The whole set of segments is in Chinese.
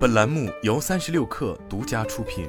本栏目由三十六氪独家出品。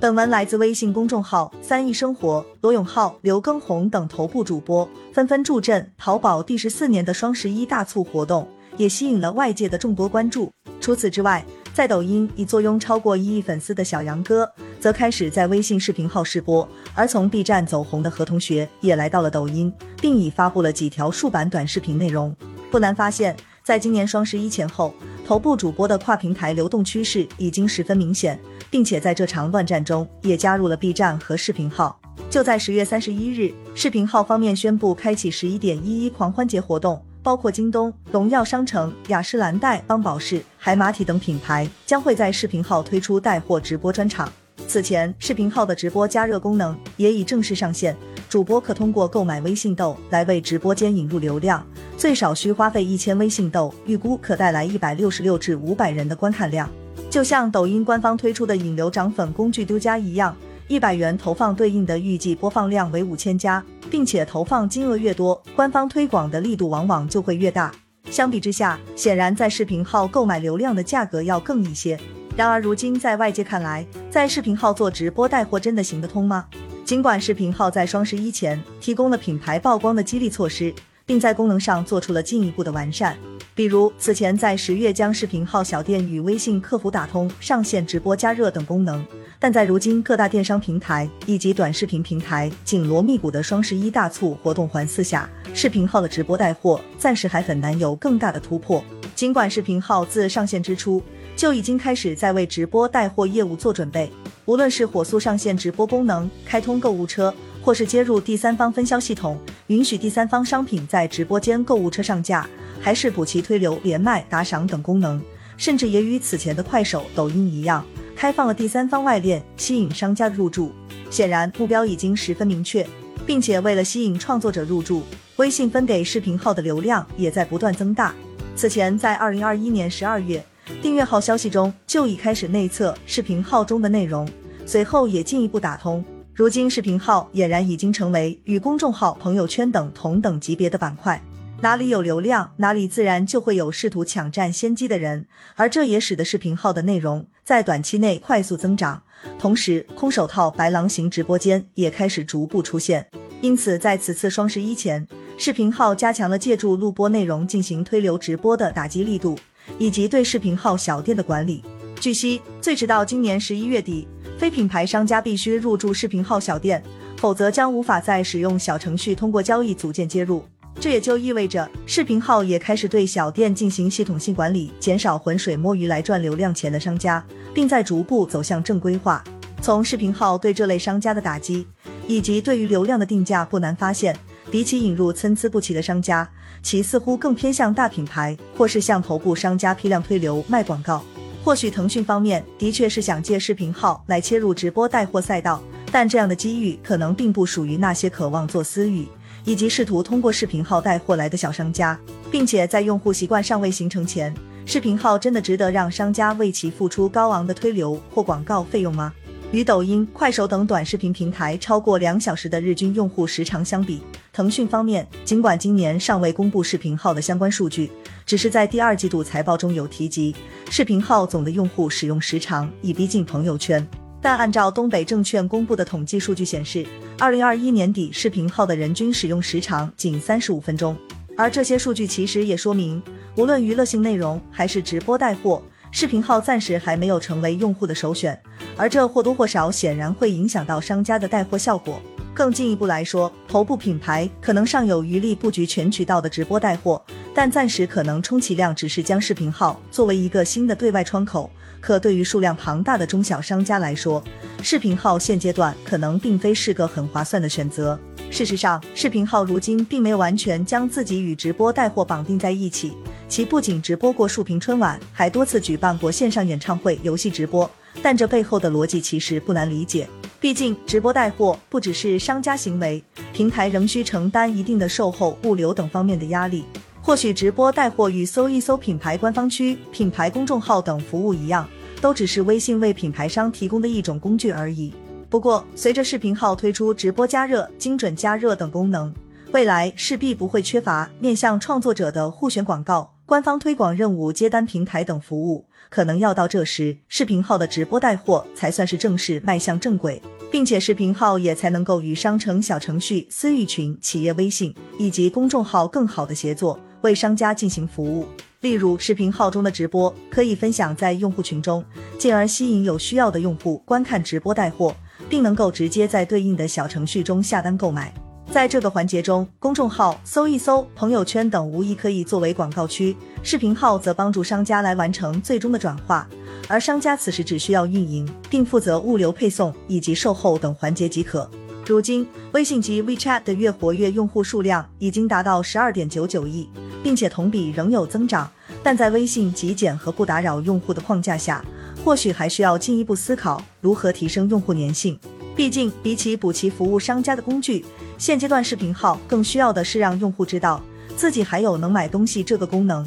本文来自微信公众号“三亿生活”，罗永浩、刘畊宏等头部主播纷纷助阵淘宝第十四年的双十一大促活动，也吸引了外界的众多关注。除此之外，在抖音已坐拥超过一亿粉丝的小杨哥，则开始在微信视频号试播；而从 B 站走红的何同学也来到了抖音，并已发布了几条竖版短视频内容。不难发现，在今年双十一前后，头部主播的跨平台流动趋势已经十分明显，并且在这场乱战中也加入了 B 站和视频号。就在十月三十一日，视频号方面宣布开启十一点一一狂欢节活动。包括京东、荣耀商城、雅诗兰黛、邦宝适、海马体等品牌将会在视频号推出带货直播专场。此前，视频号的直播加热功能也已正式上线，主播可通过购买微信豆来为直播间引入流量，最少需花费一千微信豆，预估可带来一百六十六至五百人的观看量。就像抖音官方推出的引流涨粉工具丢加一样。一百元投放对应的预计播放量为五千加，并且投放金额越多，官方推广的力度往往就会越大。相比之下，显然在视频号购买流量的价格要更一些。然而，如今在外界看来，在视频号做直播带货真的行得通吗？尽管视频号在双十一前提供了品牌曝光的激励措施，并在功能上做出了进一步的完善，比如此前在十月将视频号小店与微信客服打通，上线直播加热等功能。但在如今各大电商平台以及短视频平台紧锣密鼓的双十一大促活动环伺下，视频号的直播带货暂时还很难有更大的突破。尽管视频号自上线之初就已经开始在为直播带货业务做准备，无论是火速上线直播功能、开通购物车，或是接入第三方分销系统，允许第三方商品在直播间购物车上架，还是补齐推流、连麦、打赏等功能，甚至也与此前的快手、抖音一样。开放了第三方外链，吸引商家入驻。显然目标已经十分明确，并且为了吸引创作者入驻，微信分给视频号的流量也在不断增大。此前在二零二一年十二月，订阅号消息中就已开始内测视频号中的内容，随后也进一步打通。如今视频号俨然已经成为与公众号、朋友圈等同等级别的板块。哪里有流量，哪里自然就会有试图抢占先机的人，而这也使得视频号的内容在短期内快速增长。同时，空手套白狼型直播间也开始逐步出现。因此，在此次双十一前，视频号加强了借助录播内容进行推流直播的打击力度，以及对视频号小店的管理。据悉，最迟到今年十一月底，非品牌商家必须入驻视频号小店，否则将无法再使用小程序通过交易组件接入。这也就意味着，视频号也开始对小店进行系统性管理，减少浑水摸鱼来赚流量钱的商家，并在逐步走向正规化。从视频号对这类商家的打击，以及对于流量的定价，不难发现，比起引入参差不齐的商家，其似乎更偏向大品牌，或是向头部商家批量推流卖广告。或许腾讯方面的确是想借视频号来切入直播带货赛道，但这样的机遇可能并不属于那些渴望做私域。以及试图通过视频号带货来的小商家，并且在用户习惯尚未形成前，视频号真的值得让商家为其付出高昂的推流或广告费用吗？与抖音、快手等短视频平台超过两小时的日均用户时长相比，腾讯方面尽管今年尚未公布视频号的相关数据，只是在第二季度财报中有提及，视频号总的用户使用时长已逼近朋友圈。但按照东北证券公布的统计数据显示，二零二一年底视频号的人均使用时长仅三十五分钟。而这些数据其实也说明，无论娱乐性内容还是直播带货，视频号暂时还没有成为用户的首选。而这或多或少显然会影响到商家的带货效果。更进一步来说，头部品牌可能尚有余力布局全渠道的直播带货，但暂时可能充其量只是将视频号作为一个新的对外窗口。可对于数量庞大的中小商家来说，视频号现阶段可能并非是个很划算的选择。事实上，视频号如今并没有完全将自己与直播带货绑定在一起，其不仅直播过竖屏春晚，还多次举办过线上演唱会、游戏直播。但这背后的逻辑其实不难理解，毕竟直播带货不只是商家行为，平台仍需承担一定的售后、物流等方面的压力。或许直播带货与搜一搜品牌官方区、品牌公众号等服务一样，都只是微信为品牌商提供的一种工具而已。不过，随着视频号推出直播加热、精准加热等功能，未来势必不会缺乏面向创作者的互选广告、官方推广任务、接单平台等服务。可能要到这时，视频号的直播带货才算是正式迈向正轨，并且视频号也才能够与商城小程序、私域群、企业微信以及公众号更好的协作，为商家进行服务。例如，视频号中的直播可以分享在用户群中，进而吸引有需要的用户观看直播带货，并能够直接在对应的小程序中下单购买。在这个环节中，公众号、搜一搜、朋友圈等无疑可以作为广告区，视频号则帮助商家来完成最终的转化，而商家此时只需要运营，并负责物流配送以及售后等环节即可。如今，微信及 WeChat 的月活跃用户数量已经达到十二点九九亿，并且同比仍有增长。但在微信极简和不打扰用户的框架下，或许还需要进一步思考如何提升用户粘性。毕竟，比起补齐服务商家的工具，现阶段视频号更需要的是让用户知道自己还有能买东西这个功能。